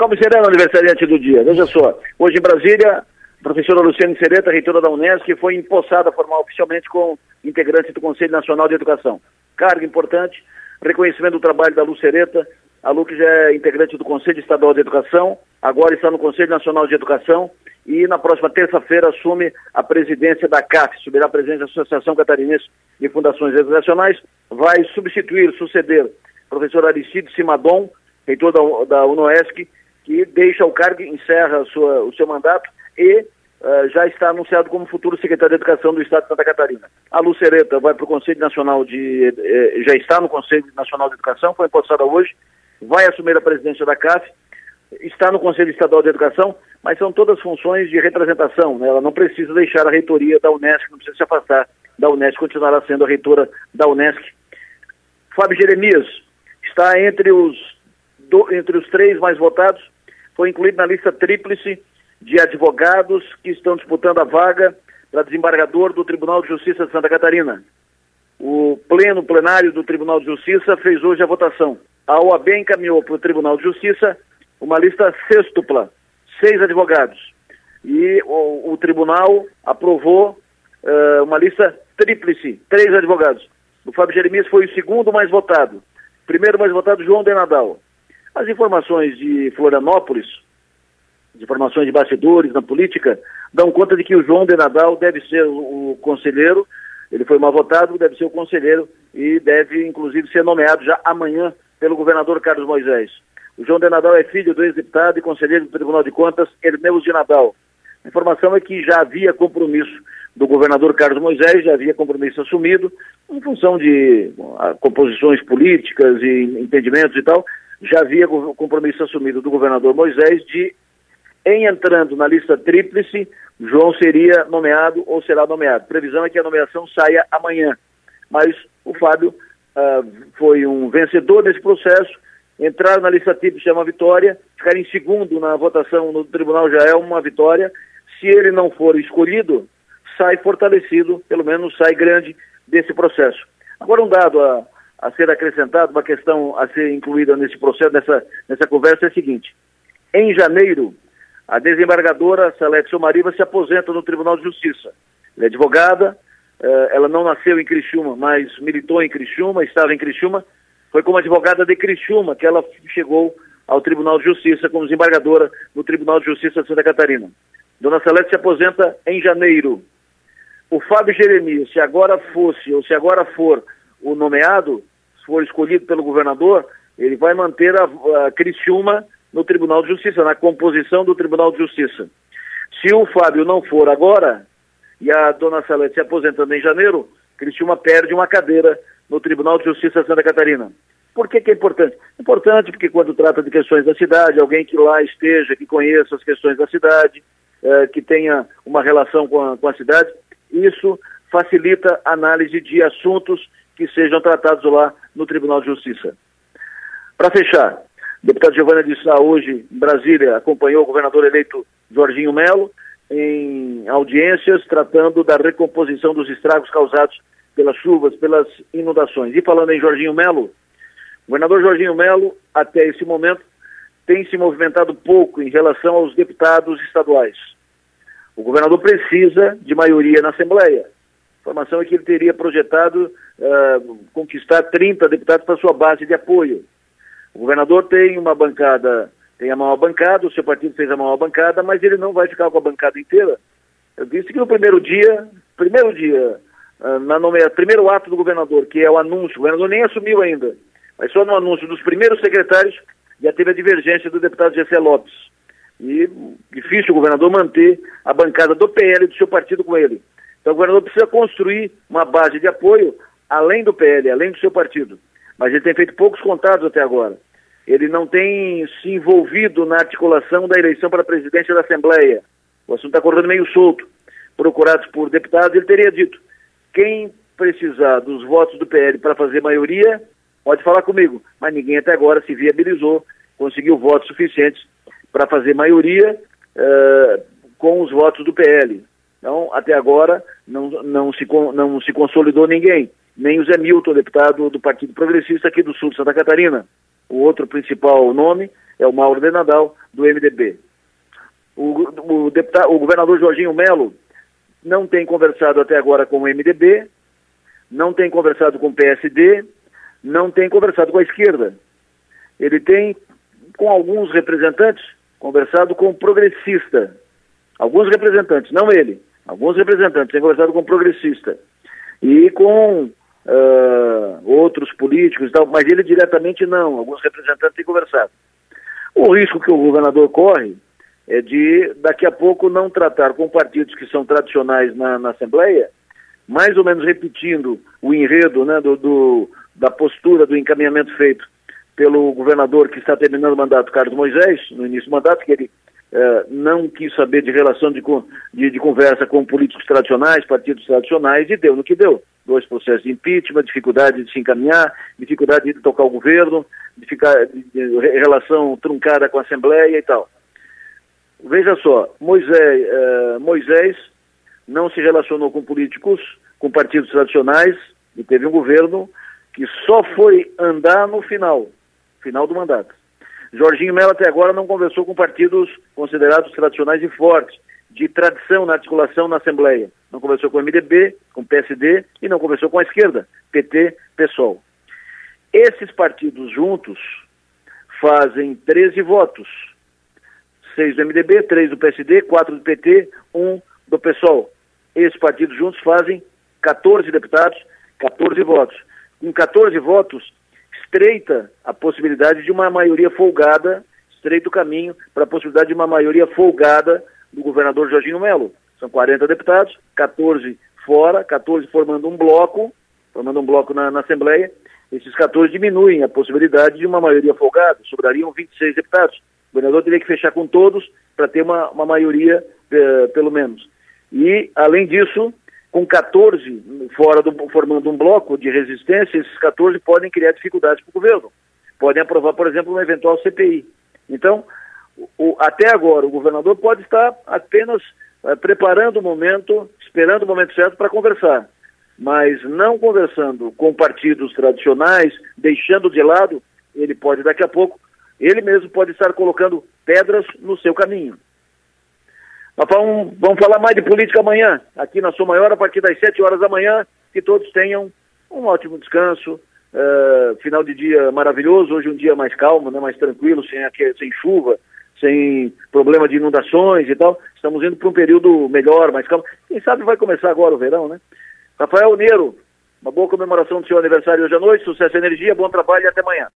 calmo sereno aniversariante do dia. Veja só, hoje em Brasília, a professora Luciane Sereta, reitora da Unesco, foi empossada formal oficialmente com integrante do Conselho Nacional de Educação. Cargo importante, reconhecimento do trabalho da Lu Sereta, a Lu que já é integrante do Conselho Estadual de Educação, agora está no Conselho Nacional de Educação e na próxima terça-feira assume a presidência da CAF, subirá a presidência da Associação Catarinense de Fundações Educacionais, vai substituir, suceder professor Aristide Simadon, reitor da, da UNOESC, que deixa o cargo, encerra sua, o seu mandato e uh, já está anunciado como futuro secretário de Educação do Estado de Santa Catarina. A Lucereta vai para o Conselho Nacional de... Eh, já está no Conselho Nacional de Educação, foi empossada hoje, vai assumir a presidência da CAF, está no Conselho Estadual de Educação, mas são todas funções de representação, né? ela não precisa deixar a reitoria da Unesco, não precisa se afastar da Unesco, continuará sendo a reitora da Unesco. Fábio Jeremias está entre os, do, entre os três mais votados, foi incluído na lista tríplice de advogados que estão disputando a vaga para desembargador do Tribunal de Justiça de Santa Catarina. O pleno plenário do Tribunal de Justiça fez hoje a votação. A OAB encaminhou para o Tribunal de Justiça uma lista sextupla, seis advogados. E o, o tribunal aprovou uh, uma lista tríplice, três advogados. O Fábio Jeremias foi o segundo mais votado. Primeiro mais votado, João de Nadal. As informações de Florianópolis, as informações de bastidores na política, dão conta de que o João de Nadal deve ser o, conselheiro, ele foi mal votado, deve ser o conselheiro e deve, inclusive, ser nomeado já amanhã pelo governador Carlos Moisés. O João de Nadal é filho do ex-deputado e conselheiro do Tribunal de Contas, Hermeus de Nadal. A informação é que já havia compromisso do governador Carlos Moisés, já havia compromisso assumido, em função de bom, composições políticas e entendimentos e tal, já havia compromisso assumido do governador Moisés de, em entrando na lista tríplice, João seria nomeado ou será nomeado. Previsão é que a nomeação saia amanhã. Mas o Fábio uh, foi um vencedor nesse processo, entrar na lista tríplice é uma vitória, ficar em segundo na votação no tribunal já é uma vitória. Se ele não for escolhido, sai fortalecido, pelo menos sai grande desse processo. Agora, um dado a, a ser acrescentado, uma questão a ser incluída nesse processo, nessa, nessa conversa, é a seguinte: em janeiro, a desembargadora Salete Somariva se aposenta no Tribunal de Justiça. Ela é advogada, eh, ela não nasceu em Criciúma, mas militou em Criciúma, estava em Criciúma, foi como advogada de Criciúma que ela chegou ao Tribunal de Justiça como desembargadora no Tribunal de Justiça de Santa Catarina. Dona Celeste se aposenta em janeiro. O Fábio Jeremias, se agora fosse, ou se agora for o nomeado, for escolhido pelo governador, ele vai manter a, a Criciúma no Tribunal de Justiça, na composição do Tribunal de Justiça. Se o Fábio não for agora, e a Dona Celeste se aposentando em janeiro, Criciúma perde uma cadeira no Tribunal de Justiça de Santa Catarina. Por que, que é importante? Importante porque quando trata de questões da cidade, alguém que lá esteja, que conheça as questões da cidade, eh, que tenha uma relação com a, com a cidade, isso facilita a análise de assuntos que sejam tratados lá no Tribunal de Justiça. Para fechar, o deputado Giovanna de Sá hoje em Brasília acompanhou o governador eleito Jorginho Melo em audiências tratando da recomposição dos estragos causados pelas chuvas, pelas inundações. E falando em Jorginho Melo, o governador Jorginho Melo, até esse momento, tem se movimentado pouco em relação aos deputados estaduais. O governador precisa de maioria na Assembleia. A informação é que ele teria projetado uh, conquistar 30 deputados para sua base de apoio. O governador tem uma bancada, tem a maior bancada, o seu partido fez a maior bancada, mas ele não vai ficar com a bancada inteira. Eu disse que no primeiro dia, primeiro dia ah, na nomeação, primeiro ato do governador, que é o anúncio, o governador nem assumiu ainda, mas só no anúncio dos primeiros secretários já teve a divergência do deputado Gessé Lopes. E difícil o governador manter a bancada do PL do seu partido com ele. Então o governador precisa construir uma base de apoio além do PL, além do seu partido. Mas ele tem feito poucos contatos até agora. Ele não tem se envolvido na articulação da eleição para a presidência da Assembleia. O assunto está correndo meio solto. Procurados por deputados, ele teria dito: quem precisar dos votos do PL para fazer maioria, pode falar comigo. Mas ninguém até agora se viabilizou, conseguiu votos suficientes para fazer maioria uh, com os votos do PL. Então, até agora, não, não, se, não se consolidou ninguém. Nem o Zé Milton, deputado do Partido Progressista aqui do Sul de Santa Catarina. O outro principal nome é o Mauro de Nadal, do MDB. O, o, deputado, o governador Jorginho Melo não tem conversado até agora com o MDB, não tem conversado com o PSD, não tem conversado com a esquerda. Ele tem, com alguns representantes, conversado com o progressista. Alguns representantes, não ele, alguns representantes têm conversado com progressista. E com uh, outros políticos tal, mas ele diretamente não, alguns representantes têm conversado. O risco que o governador corre é de, daqui a pouco, não tratar com partidos que são tradicionais na, na Assembleia, mais ou menos repetindo o enredo né, do, do, da postura, do encaminhamento feito pelo governador que está terminando o mandato, Carlos Moisés, no início do mandato, que ele eh, não quis saber de relação de, de, de, conversa com políticos tradicionais, partidos tradicionais, e deu no que deu. Dois processos de impeachment, dificuldade de se encaminhar, dificuldade de tocar o governo, de ficar, de, de relação truncada com a Assembleia e tal. Veja só, Moisés, eh, Moisés não se relacionou com políticos, com partidos tradicionais, e teve um governo que só foi andar no final, final do mandato. Jorginho Mello até agora não conversou com partidos considerados tradicionais e fortes, de tradição na articulação na Assembleia. Não conversou com o MDB, com o PSD e não conversou com a esquerda, PT, PSOL. Esses partidos juntos fazem 13 votos. Seis do MDB, três do PSD, quatro do PT, um do PSOL. Esses partidos juntos fazem 14 deputados, 14 votos. Com 14 votos, estreita a possibilidade de uma maioria folgada, estreita o caminho para a possibilidade de uma maioria folgada do governador Jorginho Melo. São 40 deputados, 14 fora, 14 formando um bloco, formando um bloco na, na Assembleia. Esses 14 diminuem a possibilidade de uma maioria folgada, sobrariam 26 deputados. O governador teria que fechar com todos para ter uma, uma maioria, eh, pelo menos. E, além disso, com 14 fora do, formando um bloco de resistência, esses 14 podem criar dificuldades para o governo. Podem aprovar, por exemplo, uma eventual CPI. Então, o, até agora, o governador pode estar apenas é, preparando o momento, esperando o momento certo para conversar. Mas não conversando com partidos tradicionais, deixando de lado, ele pode daqui a pouco, ele mesmo pode estar colocando pedras no seu caminho. Vamos, vamos falar mais de política amanhã, aqui na Sua Maior, a partir das 7 horas da manhã. Que todos tenham um ótimo descanso, uh, final de dia maravilhoso. Hoje um dia mais calmo, né, mais tranquilo, sem, sem chuva, sem problema de inundações e tal. Estamos indo para um período melhor, mais calmo. Quem sabe vai começar agora o verão, né? Rafael Neiro, uma boa comemoração do seu aniversário hoje à noite, sucesso e energia, bom trabalho e até amanhã.